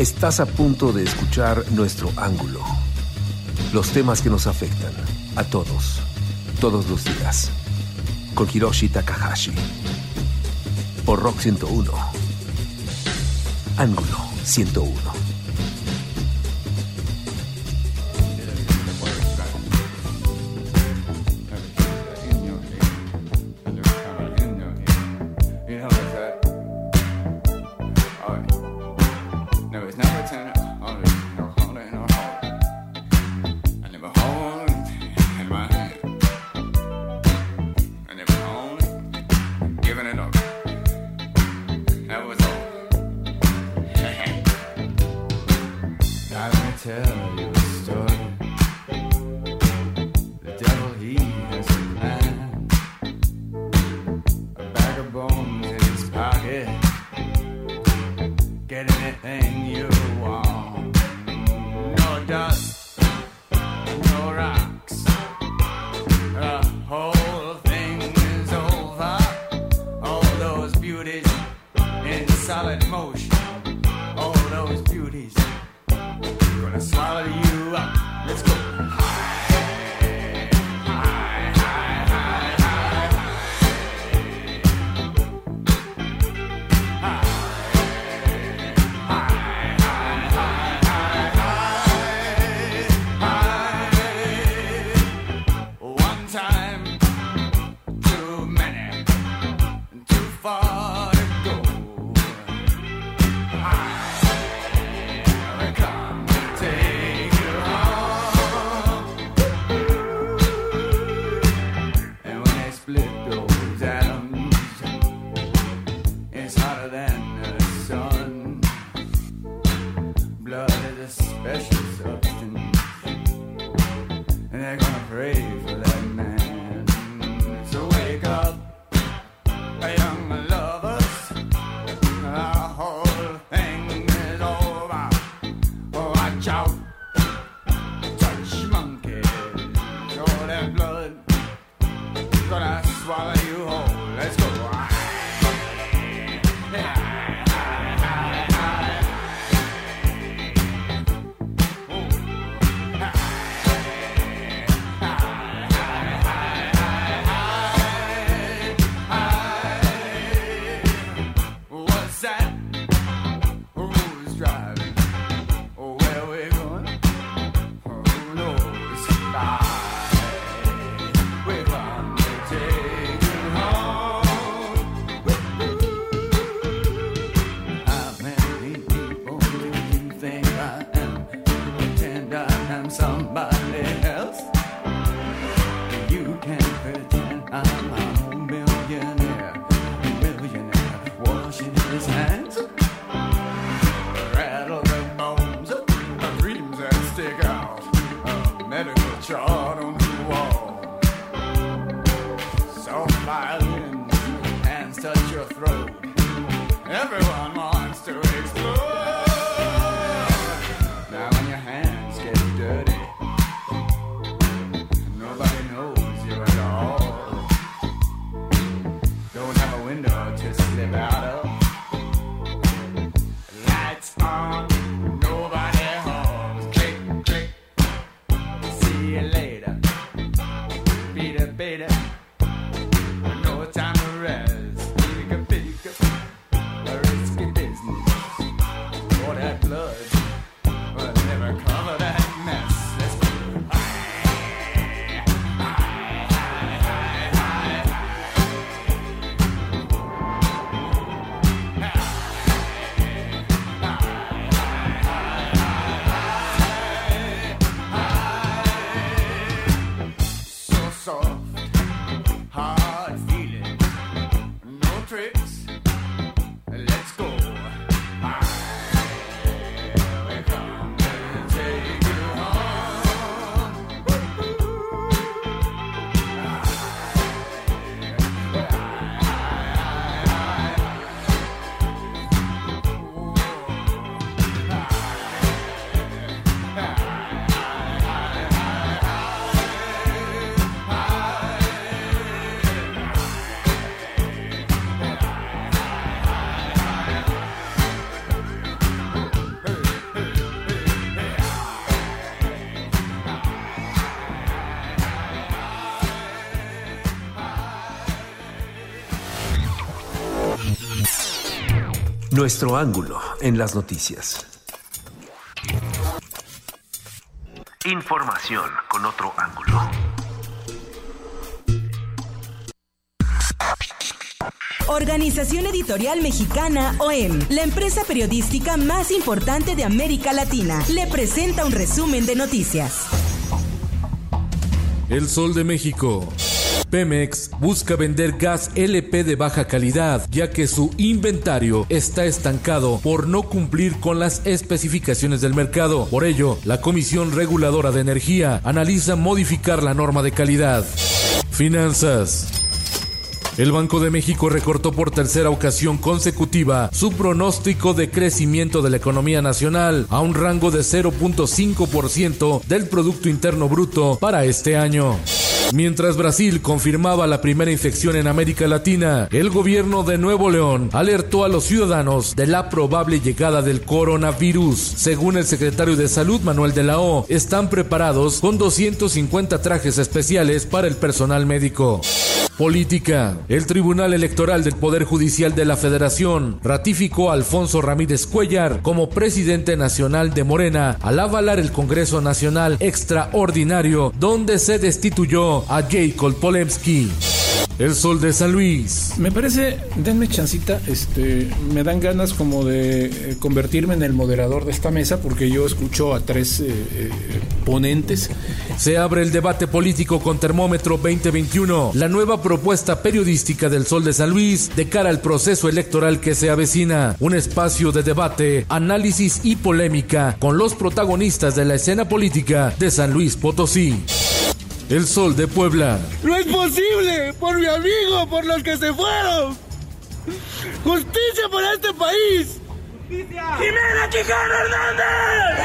Estás a punto de escuchar nuestro ángulo. Los temas que nos afectan a todos, todos los días. Con Hiroshi Takahashi. Por Rock 101. Ángulo 101. far. throat. Nuestro ángulo en las noticias. Información con otro ángulo. Organización Editorial Mexicana OEM, la empresa periodística más importante de América Latina, le presenta un resumen de noticias. El Sol de México. Pemex busca vender gas LP de baja calidad, ya que su inventario está estancado por no cumplir con las especificaciones del mercado. Por ello, la Comisión Reguladora de Energía analiza modificar la norma de calidad. Finanzas. El Banco de México recortó por tercera ocasión consecutiva su pronóstico de crecimiento de la economía nacional a un rango de 0.5% del Producto Interno Bruto para este año. Mientras Brasil confirmaba la primera infección en América Latina, el gobierno de Nuevo León alertó a los ciudadanos de la probable llegada del coronavirus. Según el secretario de Salud Manuel de la O, están preparados con 250 trajes especiales para el personal médico. Política. El Tribunal Electoral del Poder Judicial de la Federación ratificó a Alfonso Ramírez Cuellar como presidente nacional de Morena al avalar el Congreso Nacional Extraordinario donde se destituyó a Jacob Polemski. El Sol de San Luis. Me parece, denme chancita, este, me dan ganas como de eh, convertirme en el moderador de esta mesa porque yo escucho a tres eh, eh, ponentes. Se abre el debate político con Termómetro 2021, la nueva propuesta periodística del Sol de San Luis de cara al proceso electoral que se avecina. Un espacio de debate, análisis y polémica con los protagonistas de la escena política de San Luis Potosí. El Sol de Puebla. No es posible, por mi amigo, por los que se fueron. Justicia para este país. Jimena Quijano Hernández.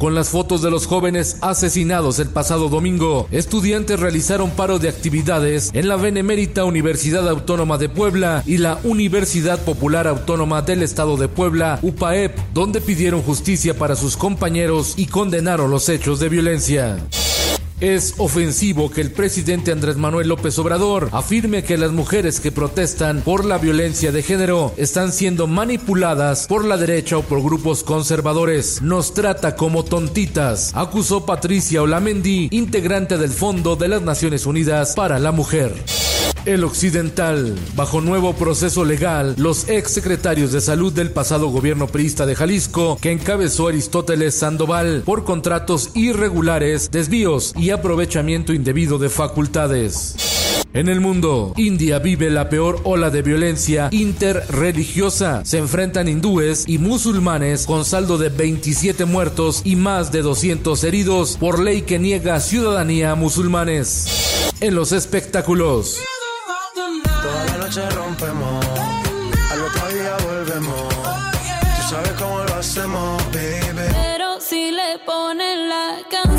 Con las fotos de los jóvenes asesinados el pasado domingo, estudiantes realizaron paro de actividades en la Benemérita Universidad Autónoma de Puebla y la Universidad Popular Autónoma del Estado de Puebla, UPAEP, donde pidieron justicia para sus compañeros y condenaron los hechos de violencia. Es ofensivo que el presidente Andrés Manuel López Obrador afirme que las mujeres que protestan por la violencia de género están siendo manipuladas por la derecha o por grupos conservadores. Nos trata como tontitas, acusó Patricia Olamendi, integrante del Fondo de las Naciones Unidas para la Mujer. El Occidental. Bajo nuevo proceso legal, los ex secretarios de salud del pasado gobierno priista de Jalisco, que encabezó Aristóteles Sandoval por contratos irregulares, desvíos y aprovechamiento indebido de facultades. En el mundo, India vive la peor ola de violencia interreligiosa. Se enfrentan hindúes y musulmanes con saldo de 27 muertos y más de 200 heridos por ley que niega ciudadanía a musulmanes. En los espectáculos. Toda la noche rompemos, al otro día volvemos. Tú sabes cómo lo hacemos, baby. Pero si le ponen la canción,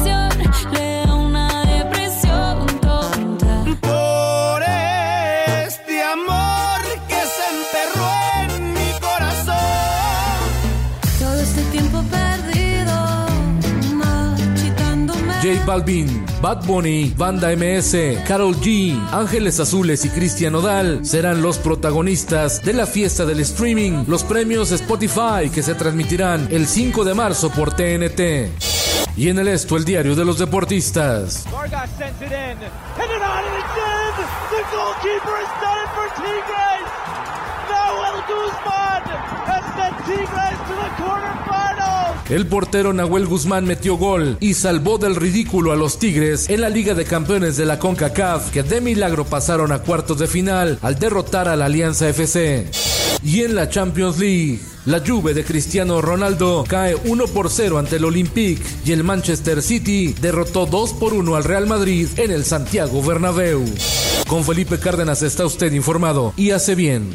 Balvin, Bad Bunny, Banda MS, Carol G, Ángeles Azules y Cristian Nodal serán los protagonistas de la fiesta del streaming, los premios Spotify que se transmitirán el 5 de marzo por TNT. Y en el esto, el diario de los deportistas. El portero Nahuel Guzmán metió gol y salvó del ridículo a los Tigres en la Liga de Campeones de la CONCACAF, que de milagro pasaron a cuartos de final al derrotar a la Alianza FC. Y en la Champions League, la Juve de Cristiano Ronaldo cae 1 por 0 ante el Olympique y el Manchester City derrotó 2 por 1 al Real Madrid en el Santiago Bernabéu. Con Felipe Cárdenas está usted informado y hace bien.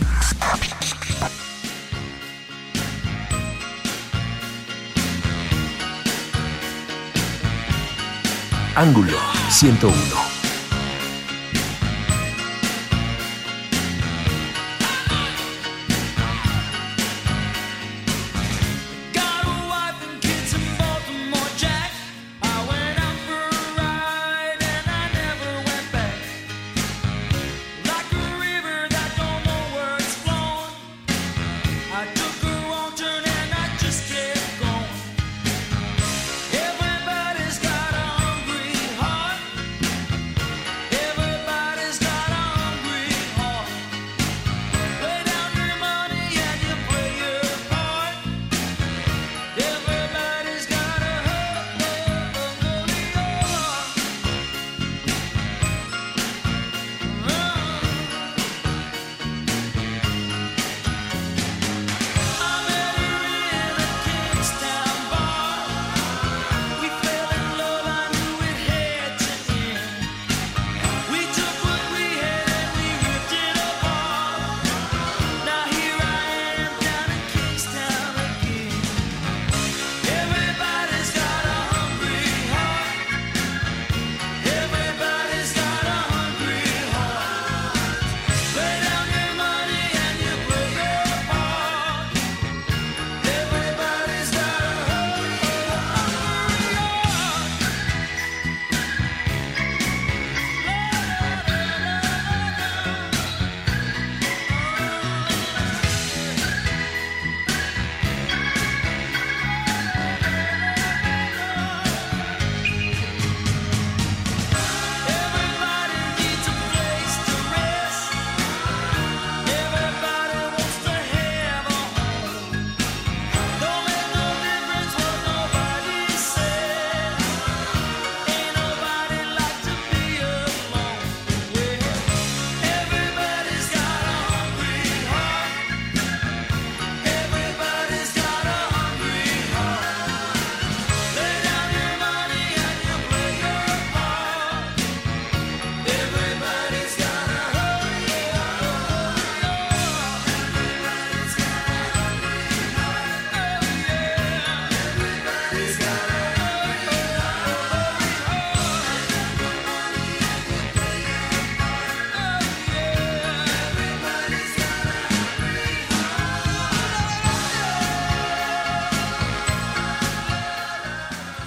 Ángulo 101.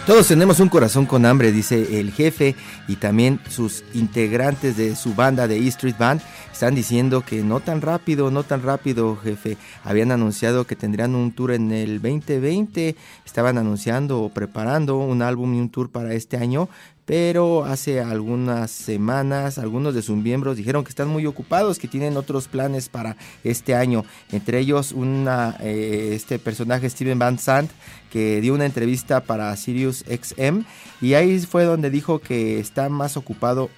Todos tenemos un corazón con hambre, dice el jefe, y también sus integrantes de su banda de E Street Band están diciendo que no tan rápido, no tan rápido, jefe. Habían anunciado que tendrían un tour en el 2020, estaban anunciando o preparando un álbum y un tour para este año, pero hace algunas semanas algunos de sus miembros dijeron que están muy ocupados, que tienen otros planes para este año, entre ellos una, eh, este personaje Steven Van Sant que dio una entrevista para Sirius XM y ahí fue donde dijo que está más ocupado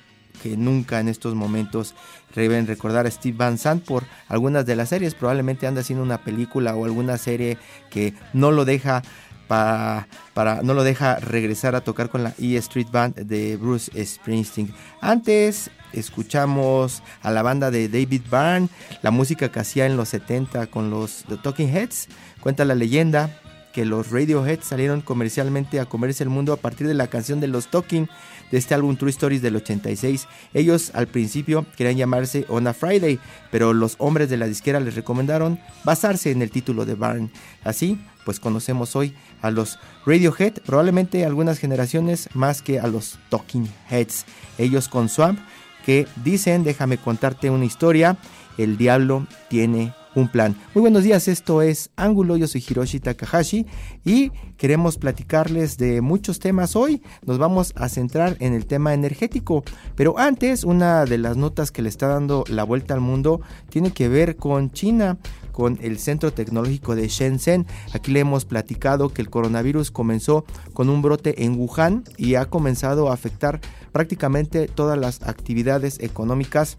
que nunca en estos momentos. Deben recordar a Steve Van Sant por algunas de las series, probablemente anda haciendo una película o alguna serie que no lo deja para, para, no lo deja regresar a tocar con la E Street Band de Bruce Springsteen. Antes escuchamos a la banda de David Byrne, la música que hacía en los 70 con los The Talking Heads. Cuenta la leyenda que los Radiohead salieron comercialmente a comerse el mundo a partir de la canción de los Talking de este álbum True Stories del 86. Ellos al principio querían llamarse On a Friday, pero los hombres de la disquera les recomendaron basarse en el título de Byrne. Así, pues conocemos hoy a los Radiohead, probablemente algunas generaciones más que a los Talking Heads. Ellos con Swamp, que dicen, déjame contarte una historia, el diablo tiene un plan. Muy buenos días, esto es Ángulo, yo soy Hiroshi Takahashi y queremos platicarles de muchos temas hoy. Nos vamos a centrar en el tema energético, pero antes una de las notas que le está dando la vuelta al mundo tiene que ver con China con el Centro Tecnológico de Shenzhen. Aquí le hemos platicado que el coronavirus comenzó con un brote en Wuhan y ha comenzado a afectar prácticamente todas las actividades económicas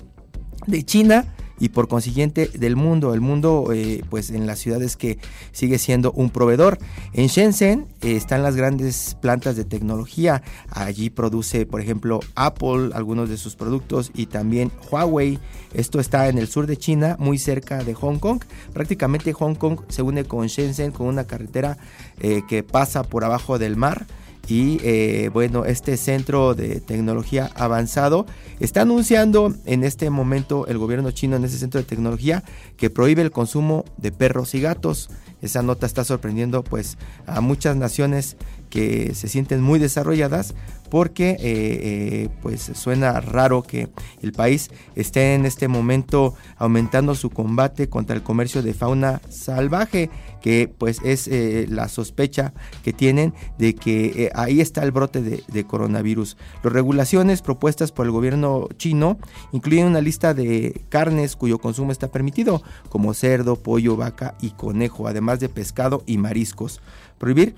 de China y por consiguiente del mundo. El mundo, eh, pues en las ciudades que sigue siendo un proveedor. En Shenzhen eh, están las grandes plantas de tecnología. Allí produce, por ejemplo, Apple algunos de sus productos y también Huawei. Esto está en el sur de China, muy cerca de Hong Kong. Prácticamente Hong Kong se une con Shenzhen con una carretera eh, que pasa por abajo del mar y eh, bueno, este centro de tecnología avanzado está anunciando en este momento el gobierno chino en ese centro de tecnología que prohíbe el consumo de perros y gatos. Esa nota está sorprendiendo pues a muchas naciones que se sienten muy desarrolladas porque eh, eh, pues suena raro que el país esté en este momento aumentando su combate contra el comercio de fauna salvaje que pues es eh, la sospecha que tienen de que ahí está el brote de, de coronavirus. Las regulaciones propuestas por el gobierno chino incluyen una lista de carnes cuyo consumo está permitido, como cerdo, pollo, vaca y conejo, además de pescado y mariscos. Prohibir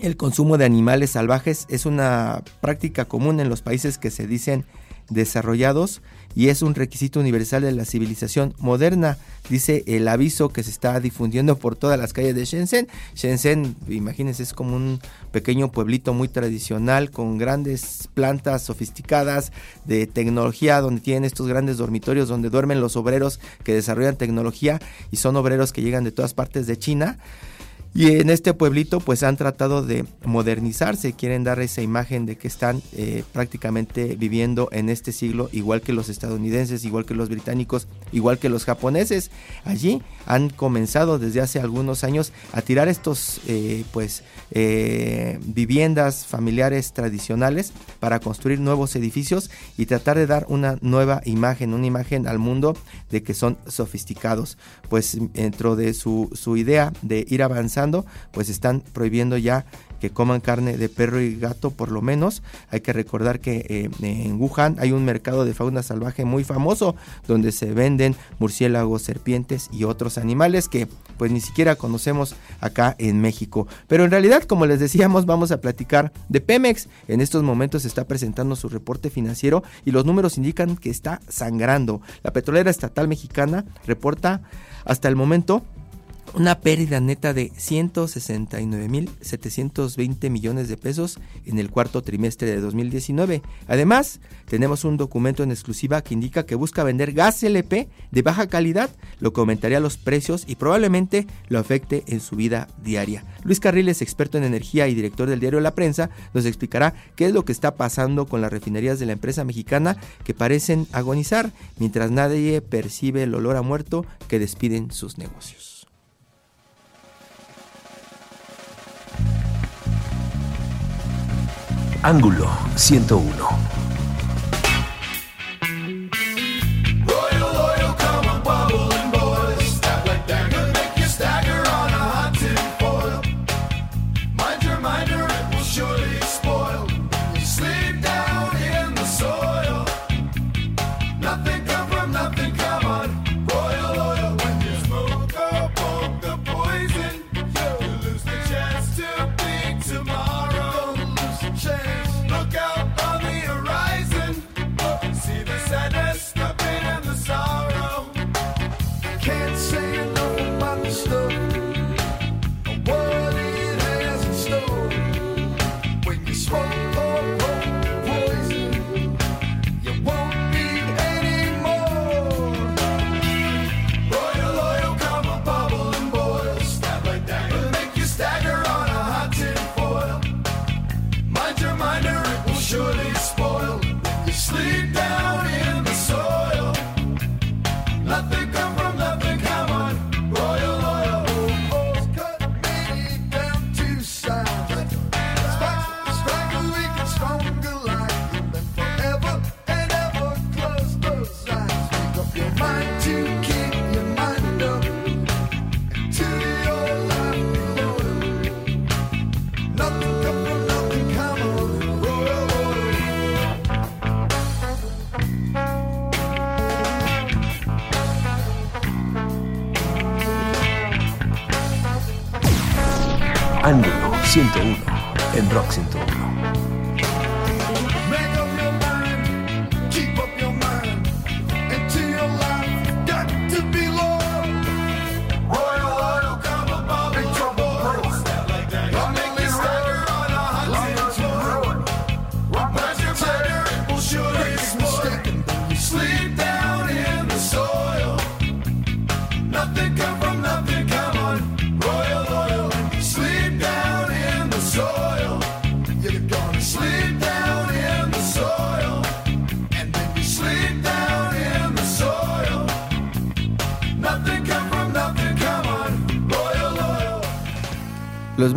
el consumo de animales salvajes es una práctica común en los países que se dicen desarrollados y es un requisito universal de la civilización moderna, dice el aviso que se está difundiendo por todas las calles de Shenzhen. Shenzhen, imagínense, es como un pequeño pueblito muy tradicional con grandes plantas sofisticadas de tecnología donde tienen estos grandes dormitorios donde duermen los obreros que desarrollan tecnología y son obreros que llegan de todas partes de China. Y en este pueblito pues han tratado de modernizarse, quieren dar esa imagen de que están eh, prácticamente viviendo en este siglo igual que los estadounidenses, igual que los británicos, igual que los japoneses. Allí han comenzado desde hace algunos años a tirar estos eh, pues eh, viviendas familiares tradicionales para construir nuevos edificios y tratar de dar una nueva imagen, una imagen al mundo de que son sofisticados. Pues dentro de su, idea de ir avanzando pues están prohibiendo ya que coman carne de perro y gato por lo menos. Hay que recordar que eh, en Wuhan hay un mercado de fauna salvaje muy famoso donde se venden murciélagos, serpientes y otros animales que pues ni siquiera conocemos acá en México. Pero en realidad, como les decíamos, vamos a platicar de Pemex. En estos momentos está presentando su reporte financiero y los números indican que está sangrando. La petrolera estatal mexicana reporta hasta el momento una pérdida neta de 169.720 millones de pesos en el cuarto trimestre de 2019. Además, tenemos un documento en exclusiva que indica que busca vender gas LP de baja calidad, lo que aumentaría los precios y probablemente lo afecte en su vida diaria. Luis Carriles, experto en energía y director del diario La Prensa, nos explicará qué es lo que está pasando con las refinerías de la empresa mexicana que parecen agonizar mientras nadie percibe el olor a muerto que despiden sus negocios. Ángulo 101. 101 en Rock 101.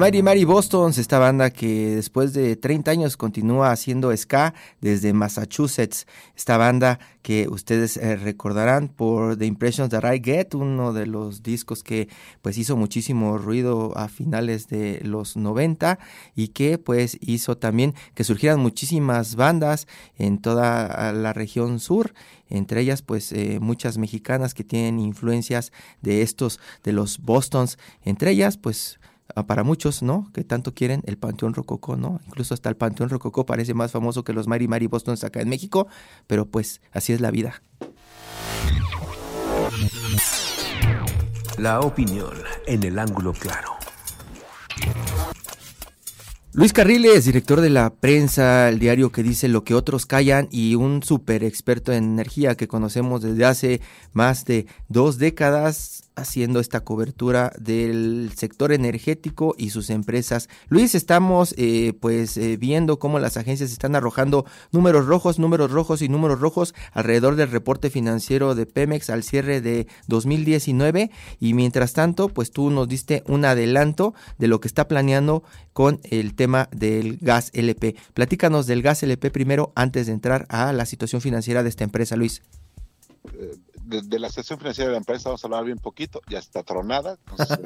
Mighty Mighty Bostons, esta banda que después de 30 años continúa haciendo ska desde Massachusetts. Esta banda que ustedes eh, recordarán por The Impressions That I Get, uno de los discos que pues hizo muchísimo ruido a finales de los 90 y que pues hizo también que surgieran muchísimas bandas en toda la región sur entre ellas pues eh, muchas mexicanas que tienen influencias de estos de los Bostons entre ellas pues para muchos, ¿no? Que tanto quieren el Panteón Rococó, ¿no? Incluso hasta el Panteón Rococó parece más famoso que los Mary Mary Bostons acá en México, pero pues así es la vida. La opinión en el ángulo claro. Luis Carriles, director de la prensa, el diario que dice lo que otros callan y un super experto en energía que conocemos desde hace más de dos décadas haciendo esta cobertura del sector energético y sus empresas. Luis, estamos eh, pues eh, viendo cómo las agencias están arrojando números rojos, números rojos y números rojos alrededor del reporte financiero de Pemex al cierre de 2019 y mientras tanto pues tú nos diste un adelanto de lo que está planeando con el tema del gas LP. Platícanos del gas LP primero antes de entrar a la situación financiera de esta empresa, Luis. eh, de, de la situación financiera de la empresa vamos a hablar bien poquito, ya está tronada, entonces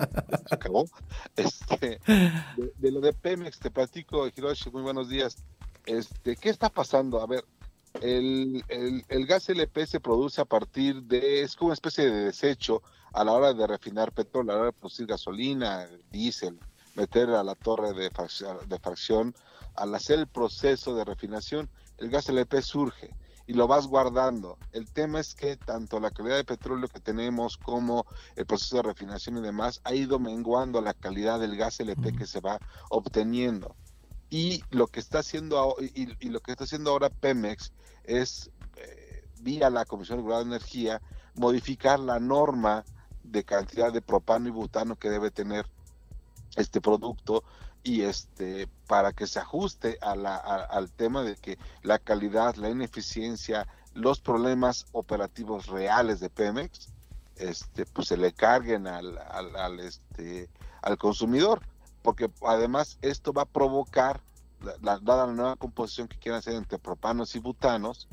se acabó. Este, de, de lo de Pemex, te platico, Hiroshi, muy buenos días. Este, ¿Qué está pasando? A ver, el, el, el gas LP se produce a partir de, es como una especie de desecho a la hora de refinar petróleo, a la hora de producir gasolina, diésel, meter a la torre de fracción, de fracción. Al hacer el proceso de refinación, el gas LP surge y lo vas guardando. El tema es que tanto la calidad de petróleo que tenemos como el proceso de refinación y demás ha ido menguando la calidad del gas LP que se va obteniendo. Y lo que está haciendo y, y lo que está haciendo ahora Pemex es eh, vía la Comisión Regular de Energía modificar la norma de cantidad de propano y butano que debe tener este producto y este para que se ajuste a la, al tema de que la calidad, la ineficiencia, los problemas operativos reales de Pemex, este, pues se le carguen al, al, este, al consumidor, porque además esto va a provocar la- la- nueva composición que quieren hacer entre propanos y butanos,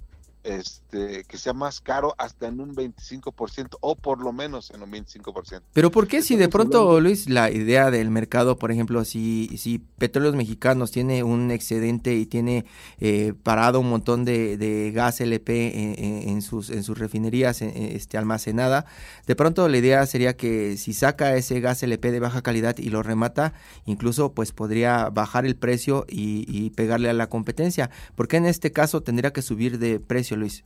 este, que sea más caro hasta en un 25% o por lo menos en un 25%. Pero ¿por qué si de pronto, Luis, la idea del mercado, por ejemplo, si, si Petróleos Mexicanos tiene un excedente y tiene eh, parado un montón de, de gas LP en, sus, en sus refinerías eh, este, almacenada, de pronto la idea sería que si saca ese gas LP de baja calidad y lo remata, incluso pues podría bajar el precio y, y pegarle a la competencia. ¿Por qué en este caso tendría que subir de precio, Luis?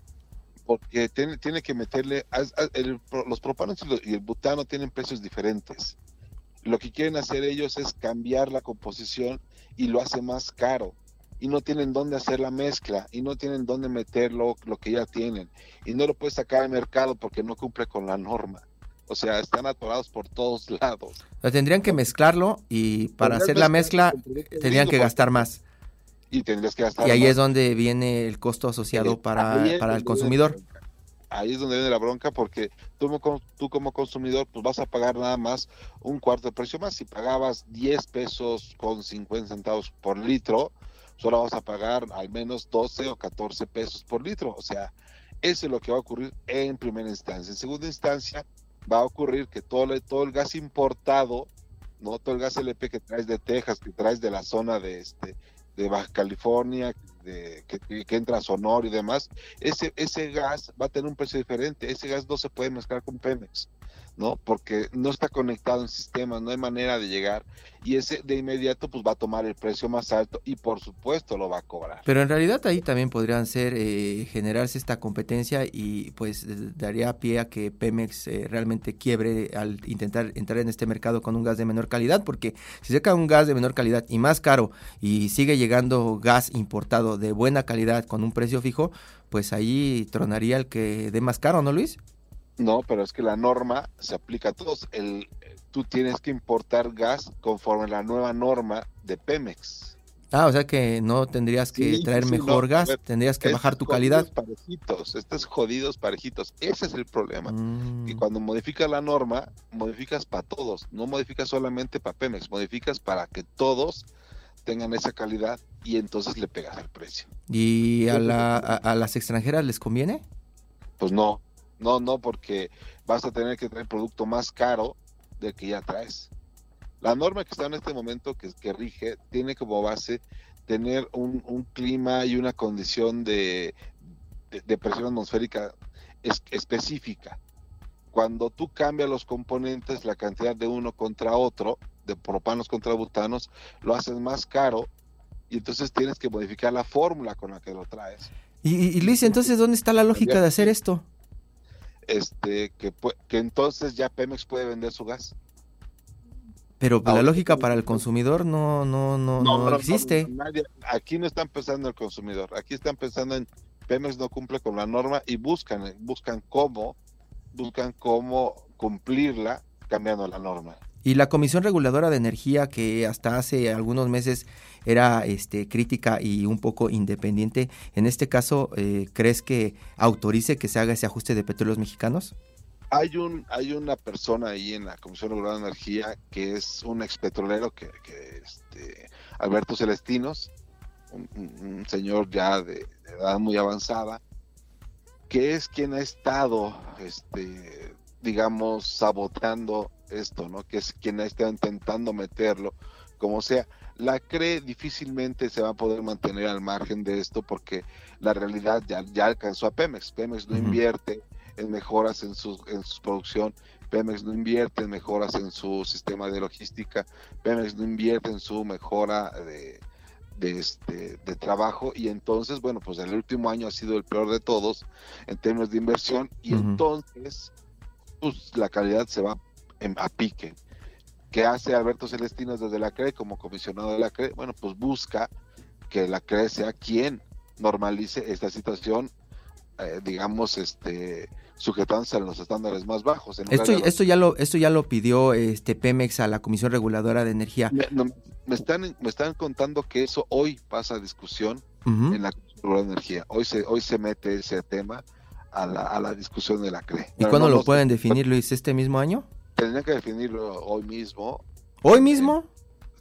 porque tiene, tiene que meterle, el los propanos y, el butano tienen precios diferentes. Lo que quieren hacer ellos es cambiar la composición y lo hace más caro. Y no tienen dónde hacer la mezcla y no tienen dónde meter lo, lo que ya tienen. Y no lo puedes sacar al mercado porque no cumple con la norma. O sea, están atorados por todos lados. O sea, tendrían que mezclarlo y para hacer la mezcla tendrían que gastar más. Y tendrías que gastar Y ahí más. es donde viene el costo asociado Eh, para, para el consumidor. Ahí es donde viene la bronca porque tú, como- tú como consumidor pues vas a pagar nada más un cuarto de precio más. Si pagabas 10 pesos con 50 centavos por litro, solo vas a pagar al menos 12 o 14 pesos por litro. O sea, eso es lo que va a ocurrir en primera instancia. En segunda instancia va a ocurrir que todo, el- todo el gas importado, no todo el gas LP que traes de Texas, que traes de la zona de este de Baja California, de, que, entra a Sonora y demás, ese, ese gas va a tener un precio diferente. Ese gas no se puede mezclar con Pemex, ¿no? Porque no está conectado en sistemas, no hay manera de llegar. Y ese de inmediato pues va a tomar el precio más alto y por supuesto lo va a cobrar. Pero en realidad ahí también podrían ser eh, generarse esta competencia y pues daría pie a que Pemex eh, realmente quiebre al intentar entrar en este mercado con un gas de menor calidad, porque si saca un gas de menor calidad y más caro y sigue llegando gas importado de buena calidad con un precio fijo, pues ahí tronaría el que dé más caro, ¿no, Luis? No, pero es que la norma se aplica a todos. El, tú tienes que importar gas conforme la nueva norma de Pemex. Ah, o sea que no tendrías que Sí, traer sí, mejor no, gas, tendrías que bajar tu calidad. Parejitos, estos jodidos parejitos. Ese es el problema. Mm. Y cuando modificas la norma, modificas para todos. No modificas solamente para Pemex, modificas para que todos tengan esa calidad y entonces le pegas el precio. ¿Y a, la- a- a las extranjeras les conviene? Pues no, no, no, porque vas a tener que traer producto más caro del que ya traes. La norma que está en este momento, que, rige, tiene como base tener un, clima y una condición de, presión atmosférica es- específica. Cuando tú cambias los componentes, la cantidad de uno contra otro, de propanos contra butanos, lo haces más caro y entonces tienes que modificar la fórmula con la que lo traes. Y, y- y Luis, entonces, ¿dónde está la lógica de hacer esto? Este que, que entonces ya Pemex puede vender su gas. Pero la lógica para el consumidor no, no, no, no, existe. aquí no están pensando en el consumidor, aquí están pensando en Pemex no cumple con la norma y buscan buscan cómo buscan cómo cumplirla cambiando la norma. Y la Comisión Reguladora de Energía, que hasta hace algunos meses era este, crítica y un poco independiente, en este caso, eh, ¿crees que autorice que se haga ese ajuste de petróleos mexicanos? Hay un hay una persona ahí en la Comisión Reguladora de Energía que es un expetrolero que, que este Alberto Celestinos, un, señor ya de, de edad muy avanzada, que es quien ha estado, este, digamos, saboteando esto, ¿no? Que es quien ha estado intentando meterlo, como sea. La CRE difícilmente se va a poder mantener al margen de esto porque la realidad ya, ya alcanzó a Pemex. Pemex no invierte en mejoras en su, en su producción, Pemex no invierte en mejoras en su sistema de logística, Pemex no invierte en su mejora de, de, este, de trabajo y entonces, bueno, pues el último año ha sido el peor de todos en términos de inversión y entonces pues la calidad se va en- a pique. ¿Qué hace Alberto Celestinos desde la CRE como comisionado de la CRE? Bueno, pues busca que la CRE sea quien normalice esta situación, eh, digamos, este sujetándose a los estándares más bajos. en Esto, esto, ya lo, esto ya lo pidió este Pemex a la Comisión Reguladora de Energía. me, no, me están, me están contando que eso hoy pasa a discusión en la Comisión Reguladora de Energía. Hoy se, hoy se mete ese tema a la, a la discusión de la CRE. ¿Y Pero cuándo no lo pueden definir, Luis? ¿Este mismo año? Tendrían que definirlo hoy mismo. ¿Hoy mismo?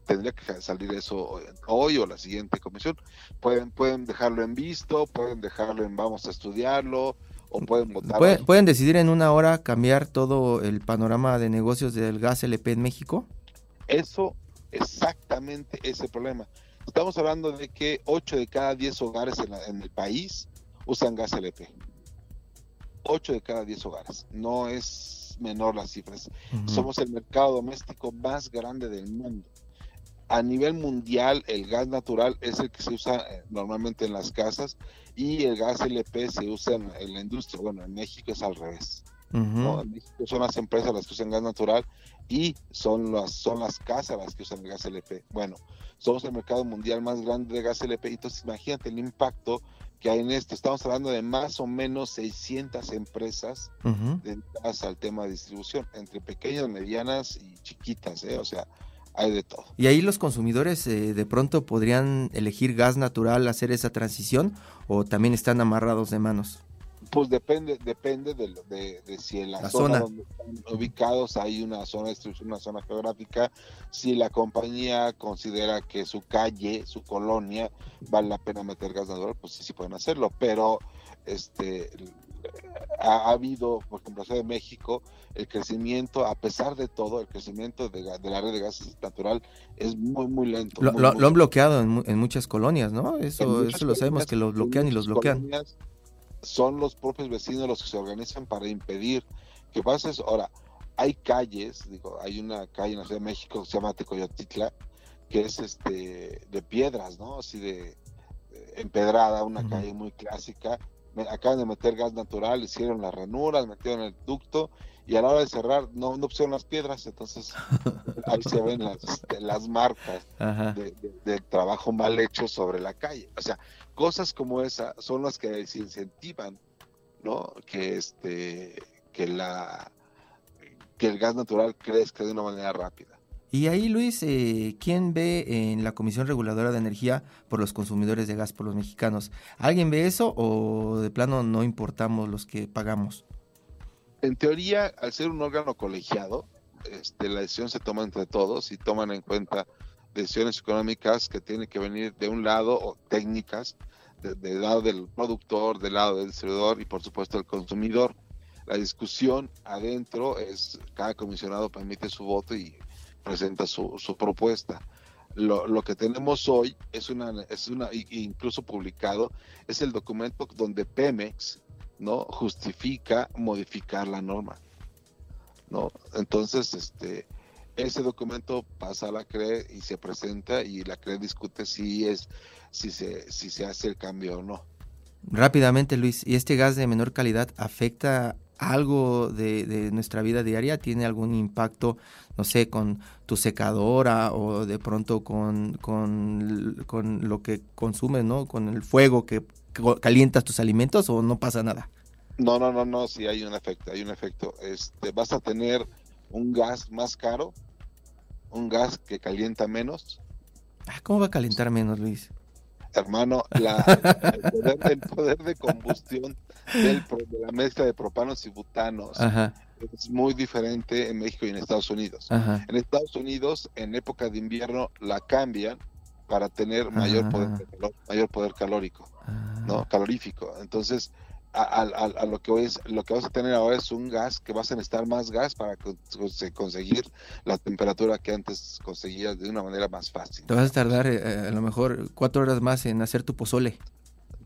tendría que salir eso hoy o la siguiente comisión. Pueden, pueden dejarlo en visto, pueden dejarlo en vamos a estudiarlo, o pueden votar. ¿Pueden, pueden decidir en una hora cambiar todo el panorama de negocios del gas LP en México? Eso, exactamente ese problema. Estamos hablando de que 8 de cada 10 hogares en, la- en el país usan gas LP. 8 de cada 10 hogares. No es menor las cifras. Ujú. Somos el mercado doméstico más grande del mundo. A nivel mundial, el gas natural es el que se usa eh, normalmente en las casas y el gas LP se usa en, en la industria. Bueno, en México es al revés. Ujú. ¿no? En México son las empresas las que usan gas natural y son las, son las casas las que usan el gas LP. Bueno, somos el mercado mundial más grande de gas LP, entonces imagínate el impacto que hay en esto. Estamos hablando de más o menos 600 empresas Ujú. dedicadas al tema de distribución, entre pequeñas, medianas y chiquitas, ¿eh? o sea, hay de todo. Y ahí los consumidores eh, de pronto podrían elegir gas natural, hacer esa transición, o también están amarrados de manos. Pues depende, depende de, lo- de, de si en la, La zona, zona. donde están ubicados hay una zona una zona geográfica, si la compañía considera que su calle, su colonia, vale la pena meter gas natural, pues sí, sí pueden hacerlo, pero este ha, ha habido, por ejemplo, en de México, el crecimiento, a pesar de todo, el crecimiento de, la red de gas natural es muy, muy lento. Lo, muy, lo- muy lo han bloqueado en, en muchas colonias, ¿no? Eso, eso lo sabemos que en bloquean y los bloquean. colonias Son los propios vecinos los que se organizan para impedir que pases. Ahora, hay calles, digo, hay una calle en la Ciudad de México que se llama Tecoyotitla, que es este de piedras, ¿no? Así de eh, empedrada, una calle muy clásica. Me- acaban de meter gas natural, hicieron las ranuras, metieron el ducto y a la hora de cerrar no, no pusieron las piedras, entonces ahí se ven las, este, las marcas Ajá. de, de- del trabajo mal hecho sobre la calle. O sea, cosas como esa son las que se incentivan, ¿no? Que este, que la, que el gas natural crezca de una manera rápida. Y ahí, Luis, eh, ¿quién ve en la Comisión Reguladora de Energía por los consumidores de gas por los mexicanos? ¿Alguien ve eso o de plano no importamos los que pagamos? En teoría, al ser un órgano colegiado, este, la decisión se toma entre todos y toman en cuenta decisiones económicas que tienen que venir de un lado o técnicas, de- del lado del productor, del lado del distribuidor y por supuesto del consumidor. La discusión adentro es cada comisionado permite su voto y presenta su, su propuesta. Lo, lo que tenemos hoy es una, es una, incluso publicado, es el documento donde Pemex no justifica modificar la norma. ¿no? Entonces, este, ese documento pasa a la CRE y se presenta y la CRE discute si es, si se, si se hace el cambio o no. Rápidamente, Luis, ¿y este gas de menor calidad afecta algo de, de nuestra vida diaria? ¿Tiene algún impacto, no sé, con tu secadora o de pronto con, con, con lo que consumes, ¿no? Con el fuego que calientas tus alimentos o no pasa nada? No, no, no, no, sí hay un efecto, hay un efecto. Este, vas a tener un gas más caro, un gas que calienta menos. Ah, ¿Cómo va a calentar menos, Luis? Hermano, la, el, poder, el poder de combustión del de la mezcla de propanos y butanos Ajá, es muy diferente en México y en Estados Unidos. ajá. En Estados Unidos, en época de invierno, la cambian para tener mayor poder, mayor poder calórico, ah. ¿no? Calorífico. Entonces, a, a- a- lo que hoy es, lo que vas a tener ahora es un gas que vas a necesitar más gas para con- conse- conseguir la temperatura que antes conseguías de una manera más fácil. Te vas a tardar eh, a lo mejor cuatro horas más en hacer tu pozole.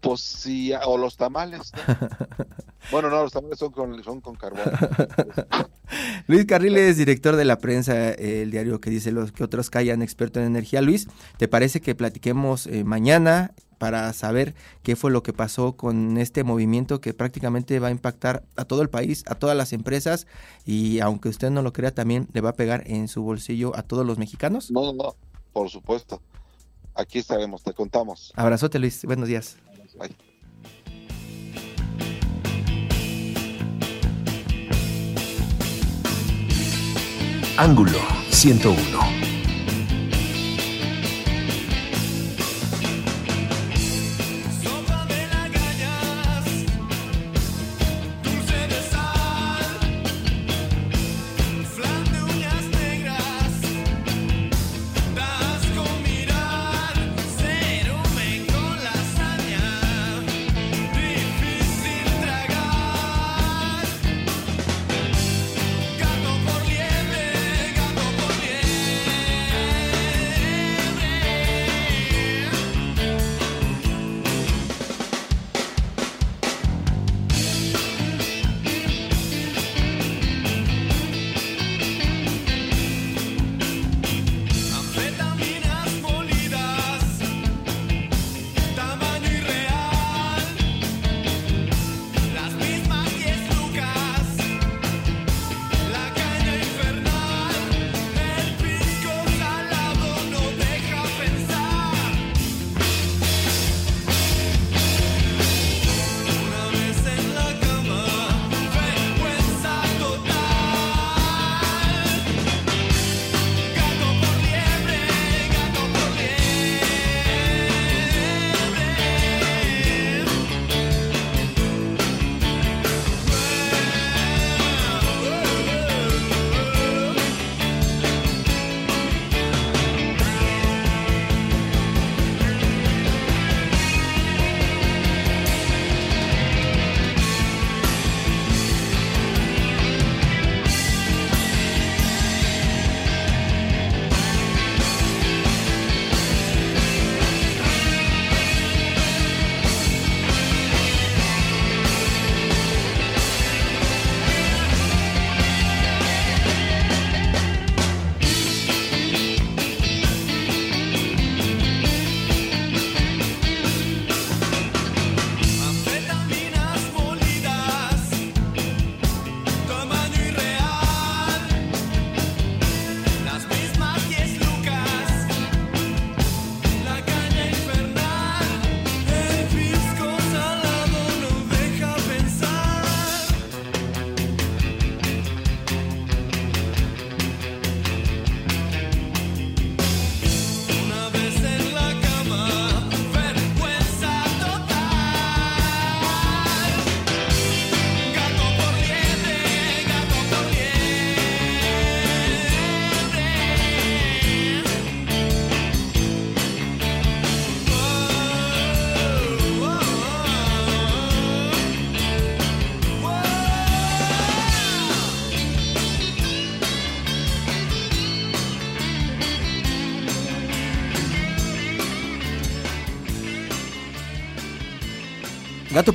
Pues sí, o los tamales. ¿no? bueno, no, los tamales son con, son con carbón. Luis Carriles, director de la prensa, eh, el diario que dice los que otros callan, experto en energía. Luis, ¿te parece que platiquemos eh, mañana para saber qué fue lo que pasó con este movimiento que prácticamente va a impactar a todo el país, a todas las empresas y aunque usted no lo crea también le va a pegar en su bolsillo a todos los mexicanos? No, no, no, por supuesto. Aquí estaremos, te contamos. Abrazote Luis, buenos días. Bye. Ángulo 101.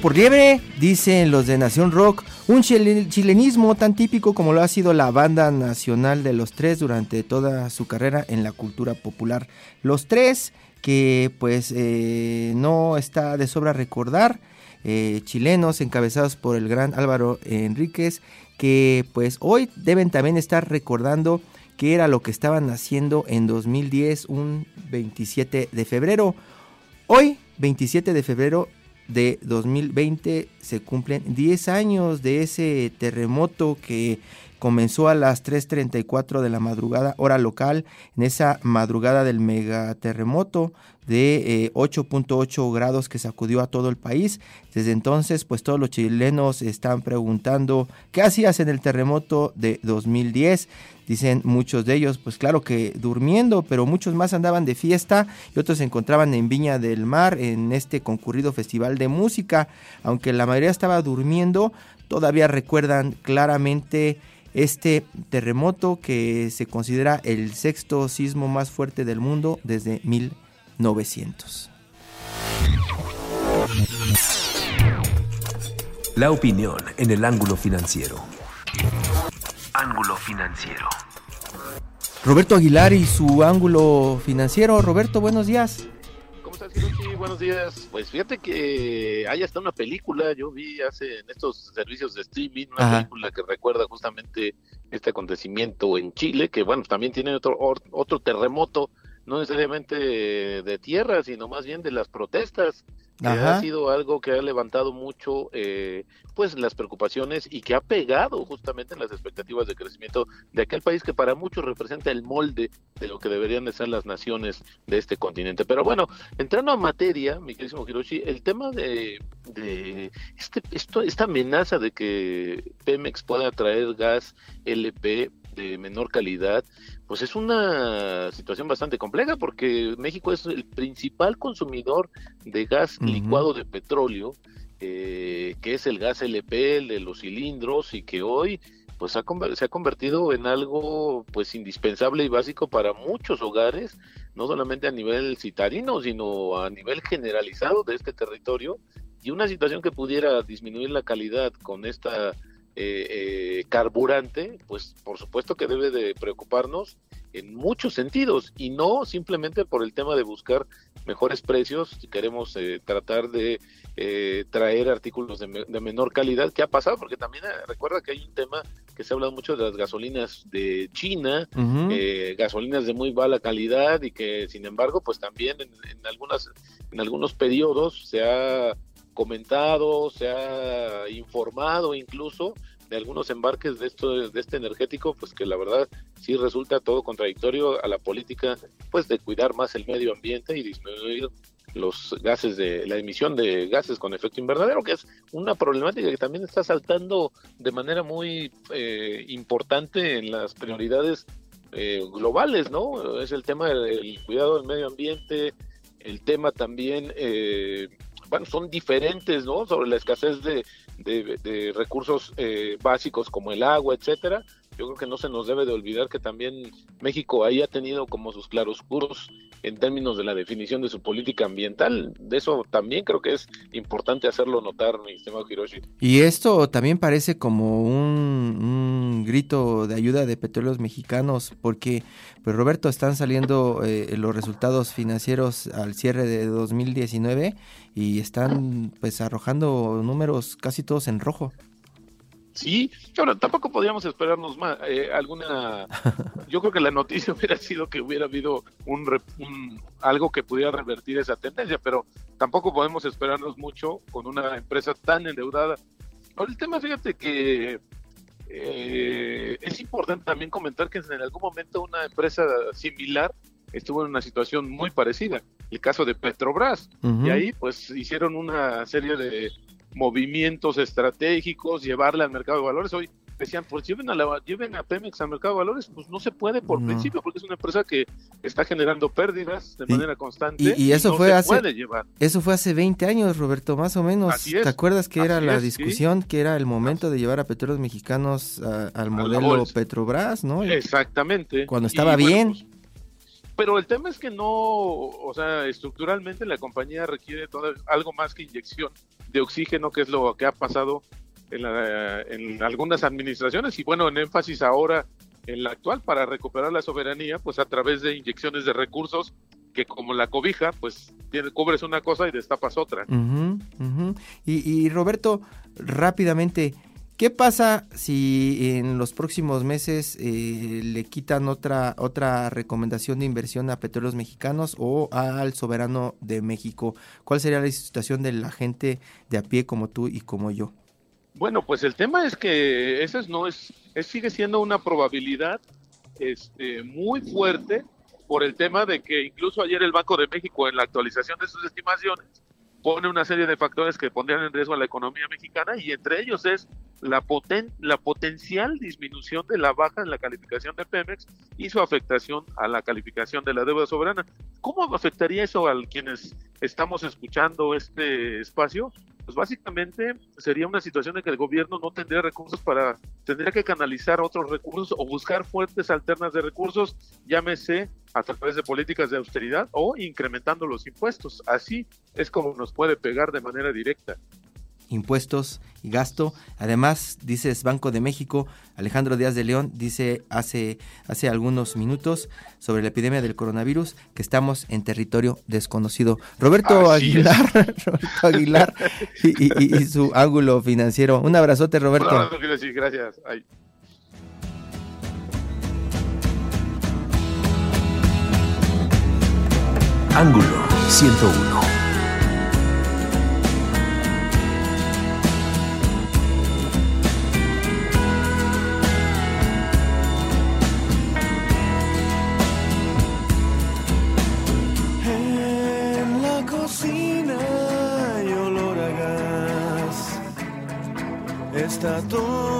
Por liebre, dicen los de Nación Rock, un chile- chilenismo tan típico como lo ha sido la banda nacional de los tres durante toda su carrera en la cultura popular. Los tres, que pues eh, no está de sobra recordar, eh, chilenos encabezados por el gran Álvaro Enríquez, que pues hoy deben también estar recordando qué era lo que estaban haciendo en 2010, un 27 de febrero. Hoy, 27 de febrero de 2020, se cumplen 10 años de ese terremoto que comenzó a las 3.34 de la madrugada, hora local, en esa madrugada del megaterremoto de eh, 8.8 grados que sacudió a todo el país. Desde entonces, pues todos los chilenos están preguntando qué hacías en el terremoto de 2010. Dicen muchos de ellos, pues claro que durmiendo, pero muchos más andaban de fiesta y otros se encontraban en Viña del Mar en este concurrido festival de música. Aunque la mayoría estaba durmiendo, todavía recuerdan claramente este terremoto que se considera el sexto sismo más fuerte del mundo desde 1900. La opinión en el ángulo financiero. Ángulo financiero. Roberto Aguilar y su ángulo financiero. Roberto, buenos días. ¿Cómo estás, Hiroshi? Buenos días. Pues fíjate que hay hasta una película, yo vi hace en estos servicios de streaming, una Ajá. película que recuerda justamente este acontecimiento en Chile, que bueno, también tiene otro, otro terremoto, no necesariamente de tierra, sino más bien de las protestas, que Ajá. ha sido algo que ha levantado mucho eh, pues las preocupaciones y que ha pegado justamente en las expectativas de crecimiento de aquel país que para muchos representa el molde de lo que deberían de ser las naciones de este continente. Pero bueno, entrando a materia, mi queridísimo Hiroshi, el tema de, de este, esto, esta amenaza de que Pemex pueda traer gas LP de menor calidad, pues es una situación bastante compleja porque México es el principal consumidor de gas licuado de petróleo, eh, que es el gas LP, el de los cilindros, y que hoy pues ha se ha convertido en algo pues indispensable y básico para muchos hogares, no solamente a nivel citarino, sino a nivel generalizado de este territorio, y una situación que pudiera disminuir la calidad con esta eh, eh, carburante, pues por supuesto que debe de preocuparnos en muchos sentidos y no simplemente por el tema de buscar mejores precios si queremos eh, tratar de eh, traer artículos de, me- de menor calidad. ¿Qué ha pasado? Porque también eh, recuerda que hay un tema que se ha hablado mucho de las gasolinas de China, eh, gasolinas de muy mala calidad y que sin embargo pues también en, en algunas en algunos periodos se ha comentado se ha informado incluso de algunos embarques de esto de este energético pues que la verdad sí resulta todo contradictorio a la política pues de cuidar más el medio ambiente y disminuir los gases de la emisión de gases con efecto invernadero que es una problemática que también está saltando de manera muy eh, importante en las prioridades eh, globales, ¿no? Es el tema del cuidado del medio ambiente, el tema también, eh, bueno, son diferentes, ¿no? Sobre la escasez de, de- de recursos eh, básicos como el agua, etcétera. Yo creo que no se nos debe de olvidar que también México ahí ha tenido como sus claroscuros en términos de la definición de su política ambiental. De eso también creo que es importante hacerlo notar, mi estimado Hiroshi. Y esto también parece como un, un grito de ayuda de petróleos mexicanos, porque, pues Roberto, están saliendo eh, los resultados financieros al cierre de 2019 y están pues arrojando números casi todos en rojo. Sí, ahora tampoco podríamos esperarnos más. eh, alguna, yo creo que la noticia hubiera sido que hubiera habido un, un- algo que pudiera revertir esa tendencia, pero tampoco podemos esperarnos mucho con una empresa tan endeudada. Ahora el tema, fíjate que eh, es importante también comentar que en algún momento una empresa similar estuvo en una situación muy parecida, el caso de Petrobras, y ahí pues hicieron una serie de movimientos estratégicos, llevarla al mercado de valores. Hoy decían, pues lleven a, la, lleven a Pemex al mercado de valores, pues no se puede por No. principio, porque es una empresa que está generando pérdidas de Y- manera constante. Y, y eso no fue hace eso fue hace 20 años, Roberto, más o menos. Así es, ¿Te acuerdas que era la es, sí. discusión, que era el momento de llevar a petróleos mexicanos a- al modelo. Petrobras, ¿no? Exactamente. Cuando estaba bueno, bien. pues, pero el tema es que no, o sea, estructuralmente la compañía requiere toda- algo más que inyección de oxígeno, que es lo que ha pasado en, la- en algunas administraciones y bueno, en énfasis ahora en la actual para recuperar la soberanía, pues a través de inyecciones de recursos que como la cobija, pues tiene, cubres una cosa y destapas otra. Y, y Roberto, rápidamente, ¿qué pasa si en los próximos meses eh, le quitan otra, otra recomendación de inversión a petróleos mexicanos o al soberano de México? ¿Cuál sería la situación de la gente de a pie como tú y como yo? Bueno, pues el tema es que esa es- no es, es sigue siendo una probabilidad este, muy fuerte por el tema de que incluso ayer el Banco de México en la actualización de sus estimaciones pone una serie de factores que pondrían en riesgo a la economía mexicana y entre ellos es la, poten- la potencial disminución de la baja en la calificación de Pemex y su afectación a la calificación de la deuda soberana. ¿Cómo afectaría eso a quienes estamos escuchando este espacio? Pues básicamente sería una situación en que el gobierno no tendría recursos para, tendría que canalizar otros recursos o buscar fuentes alternas de recursos, llámese a través de políticas de austeridad o incrementando los impuestos. Así es como nos puede pegar de manera directa. Impuestos y gasto. Además, dices Banco de México, Alejandro Díaz de León dice hace, hace algunos minutos sobre la epidemia del coronavirus que estamos en territorio desconocido. Roberto Así. Aguilar, Roberto Aguilar y, y- y su ángulo financiero. Un abrazote, Roberto. Un abrazo, quiero decir, gracias. Ay. Ángulo 101. Está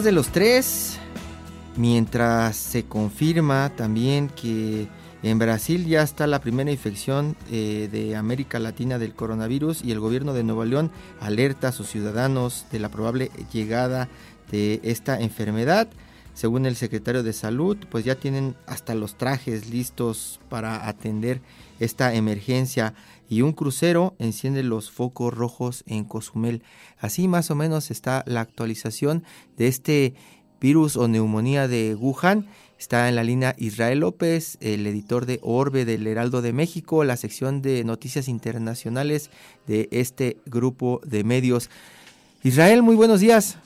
Gas de los tres, mientras se confirma también que En Brasil ya está la primera infección eh, de América Latina del coronavirus y el gobierno de Nuevo León alerta a sus ciudadanos de la probable llegada de esta enfermedad. Según el secretario de Salud, pues ya tienen hasta los trajes listos para atender esta emergencia y un crucero enciende los focos rojos en Cozumel. Así más o menos está la actualización de este virus o neumonía de Wuhan. Está en la línea Israel López, el editor de Orbe del Heraldo de México, la sección de noticias internacionales de este grupo de medios. Israel, muy buenos días.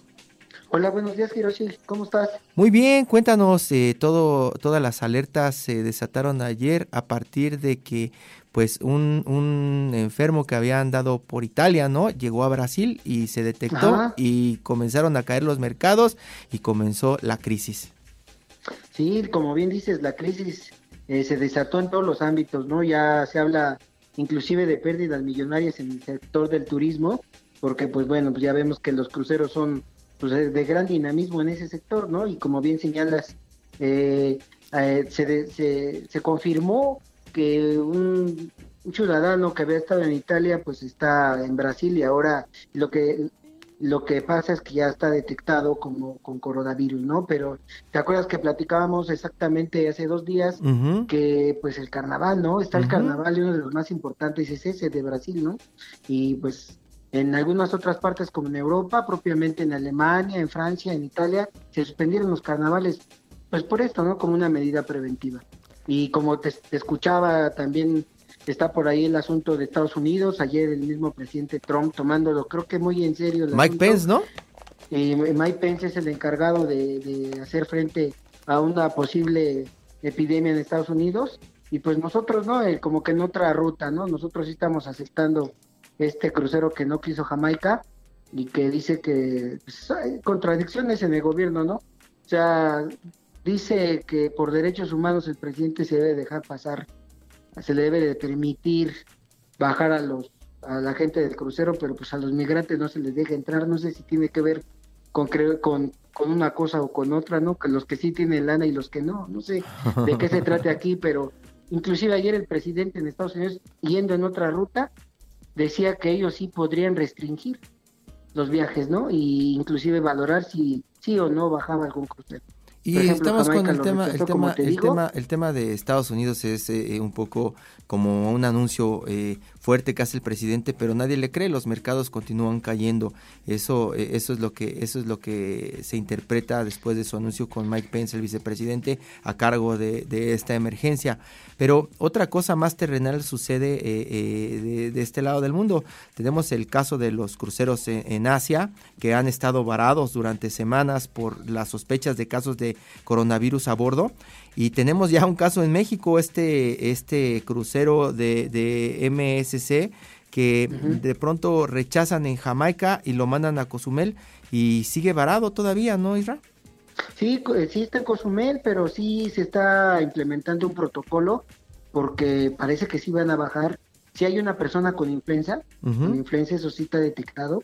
Hola, buenos días, Hiroshi. ¿Cómo estás? Muy bien, cuéntanos, eh, todo, todas las alertas se desataron ayer a partir de que pues un, un enfermo que había andado por Italia, ¿no? Llegó a Brasil y se detectó Ajá. y comenzaron a caer los mercados y comenzó la crisis. Sí, como bien dices, la crisis eh, se desató en todos los ámbitos, ¿no? Ya se habla inclusive de pérdidas millonarias en el sector del turismo, porque pues bueno, pues ya vemos que los cruceros son pues, de de gran dinamismo en ese sector, ¿no? Y como bien señalas, eh, eh, se, de- se, se confirmó que un, un ciudadano que había estado en Italia pues está en Brasil y ahora lo que lo que pasa es que ya está detectado como con coronavirus, ¿no? Pero te acuerdas que platicábamos exactamente hace dos días que pues el carnaval, ¿no? Está el carnaval y uno de los más importantes es ese de Brasil, ¿no? Y pues en algunas otras partes como en Europa, propiamente en Alemania, en Francia, en Italia, se suspendieron los carnavales, pues por esto, ¿no? Como una medida preventiva. Y como te, te escuchaba también está por ahí el asunto de Estados Unidos, ayer el mismo presidente Trump tomándolo creo que muy en serio. el Mike asunto. Pence, ¿no? Eh, Mike Pence es el encargado de, de hacer frente a una posible epidemia en Estados Unidos y pues nosotros no, Eh, como que en otra ruta, ¿no? Nosotros sí estamos aceptando este crucero que no quiso Jamaica y que dice que pues, hay contradicciones en el gobierno, ¿no? O sea, dice que por derechos humanos el presidente se debe dejar pasar, se le debe de permitir bajar a los a la gente del crucero, pero pues a los migrantes no se les deja entrar, no sé si tiene que ver con con, con una cosa o con otra, ¿no? Que los que sí tienen lana y los que no, no sé de qué se trate aquí, pero inclusive ayer el presidente en Estados Unidos, yendo en otra ruta, decía que ellos sí podrían restringir los viajes, ¿no? Y inclusive valorar si sí o no bajaba algún crucero. Y ejemplo, estamos con el tema, el tema, te el digo. tema, el tema de Estados Unidos es eh, un poco como un anuncio eh, fuerte que hace el presidente, pero nadie le cree. Los mercados continúan cayendo. Eso, eh, eso es lo que, eso es lo que se interpreta después de su anuncio con Mike Pence, el vicepresidente, a cargo de, de esta emergencia. Pero otra cosa más terrenal sucede eh, eh, de, de este lado del mundo. Tenemos el caso de los cruceros en, en Asia que han estado varados durante semanas por las sospechas de casos de coronavirus a bordo. Y tenemos ya un caso en México, este, este crucero de, de MSC que de pronto rechazan en Jamaica y lo mandan a Cozumel y sigue varado todavía, ¿no, Isra? Sí, eh, sí está en Cozumel, pero sí se está implementando un protocolo porque parece que sí van a bajar. Si hay una persona con influenza, Ujú. con influenza eso sí está detectado,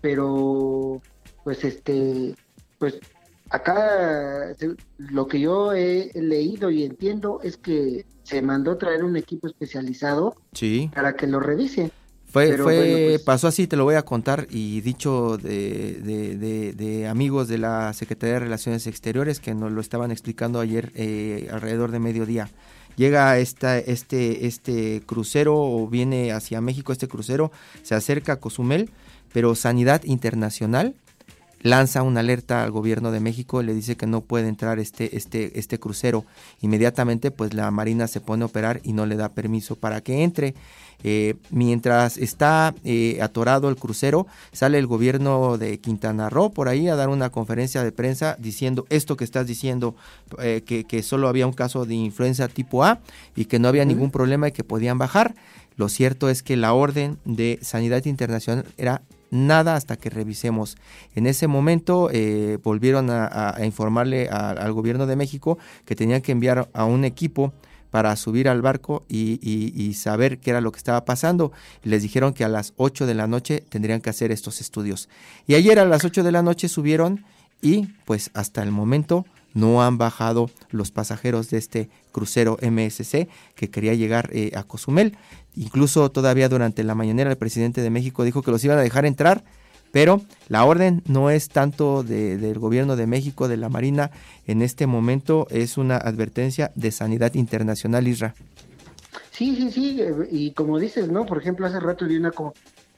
pero pues este, pues acá lo que yo he leído y entiendo es que se mandó traer un equipo especializado Sí. para que lo revise. Fue, Pero fue, bueno, pues- pasó así, te lo voy a contar, y dicho de, de- de- de amigos de la Secretaría de Relaciones Exteriores que nos lo estaban explicando ayer eh, alrededor de mediodía. Llega esta, este, este crucero o viene hacia México este crucero, se acerca a Cozumel, pero Sanidad Internacional lanza una alerta al gobierno de México, le dice que no puede entrar este, este, este crucero. Inmediatamente, pues la Marina se pone a operar y no le da permiso para que entre. Eh, mientras está eh, atorado el crucero, sale el gobierno de Quintana Roo por ahí a dar una conferencia de prensa diciendo esto que estás diciendo, eh, que, que solo había un caso de influenza tipo A y que no había ningún problema y que podían bajar. Lo cierto es que la orden de Sanidad Internacional era nada hasta que revisemos. En ese momento eh, volvieron a, informarle al gobierno de México que tenían que enviar a un equipo para subir al barco y, y- y saber qué era lo que estaba pasando. Les dijeron que a las 8 de la noche tendrían que hacer estos estudios. Y ayer a las 8 de la noche subieron y pues hasta el momento no han bajado los pasajeros de este crucero MSC que quería llegar eh, a Cozumel. Incluso todavía durante la mañanera el presidente de México dijo que los iban a dejar entrar, pero la orden no es tanto de- del gobierno de México, de la Marina, en este momento es una advertencia de sanidad internacional, Isra. Sí, sí, sí, eh, y como dices, ¿no? Por ejemplo, hace rato vi una,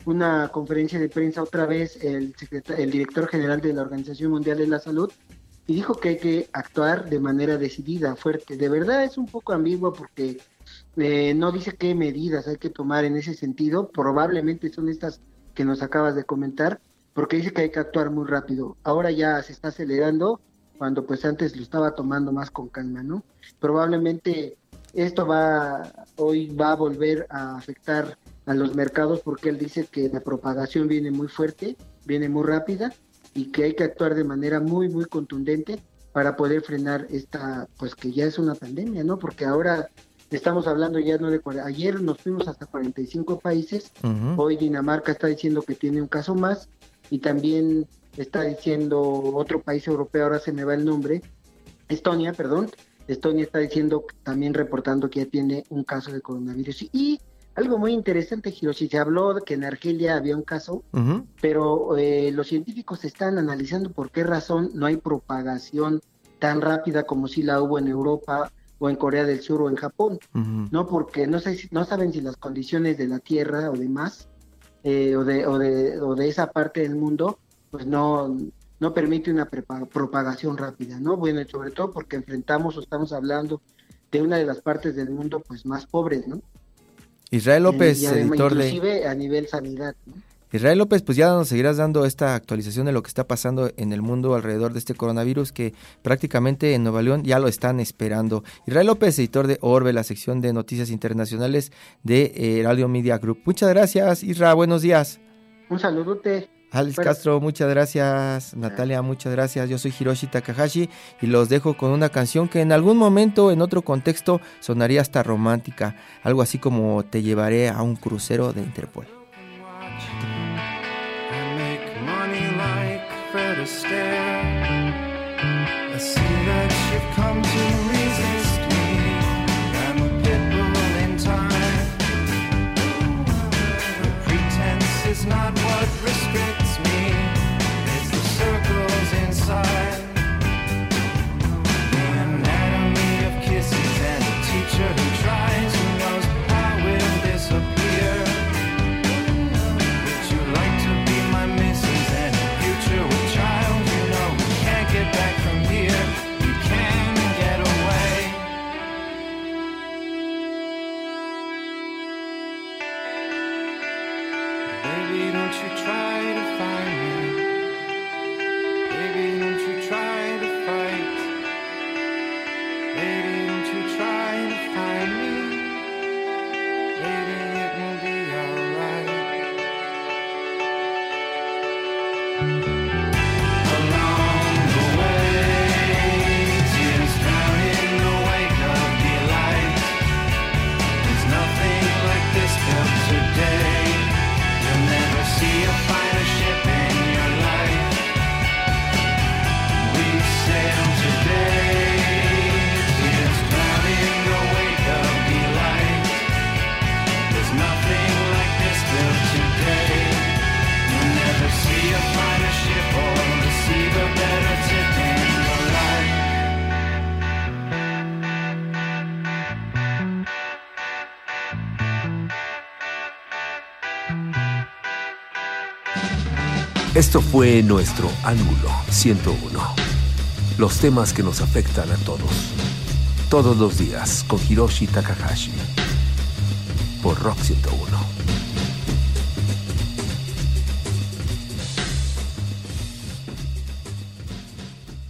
una conferencia de prensa otra vez el, el director general de la Organización Mundial de la Salud y dijo que hay que actuar de manera decidida, fuerte. De verdad es un poco ambiguo porque eh, no dice qué medidas hay que tomar en ese sentido. Probablemente son estas que nos acabas de comentar, porque dice que hay que actuar muy rápido. Ahora ya se está acelerando cuando pues antes lo estaba tomando más con calma, ¿no? Probablemente esto va hoy va a volver a afectar a los mercados porque él dice que la propagación viene muy fuerte, viene muy rápida y que hay que actuar de manera muy muy contundente para poder frenar esta pues que ya es una pandemia, ¿no? Porque ahora estamos hablando ya no de ayer nos fuimos hasta 45 países, Ujú. hoy Dinamarca está diciendo que tiene un caso más y también está diciendo otro país europeo, ahora se me va el nombre, Estonia, perdón, Estonia está diciendo, también reportando que ya tiene un caso de coronavirus. Y algo muy interesante, Hiroshi, se habló de que en Argelia había un caso, pero eh, los científicos están analizando por qué razón no hay propagación tan rápida como si la hubo en Europa o en Corea del Sur o en Japón. No, porque no, sé si- no saben si las condiciones de la Tierra o demás, eh, o, de, o, de, o de esa parte del mundo, pues no, no permite una propagación rápida, ¿no? Bueno, y sobre todo porque enfrentamos o estamos hablando de una de las partes del mundo pues más pobres, ¿no? Israel López, y además, editor de... a nivel sanidad. ¿no? Israel López, pues ya nos seguirás dando esta actualización de lo que está pasando en el mundo alrededor de este coronavirus que prácticamente en Nueva León ya lo están esperando. Israel López, editor de Orbe, la sección de noticias internacionales de eh, Radio Media Group. Muchas gracias, Isra, buenos días. Un saludote. Alex Bueno. Castro, muchas gracias. Natalia, muchas gracias. Yo soy Hiroshi Takahashi y los dejo con una canción que en algún momento, en otro contexto, sonaría hasta romántica. Algo así como Te llevaré a un crucero de Interpol. I see that you've come Esto fue nuestro Ángulo 101. Los temas que nos afectan a todos. Todos los días con Hiroshi Takahashi. Por Rock 101.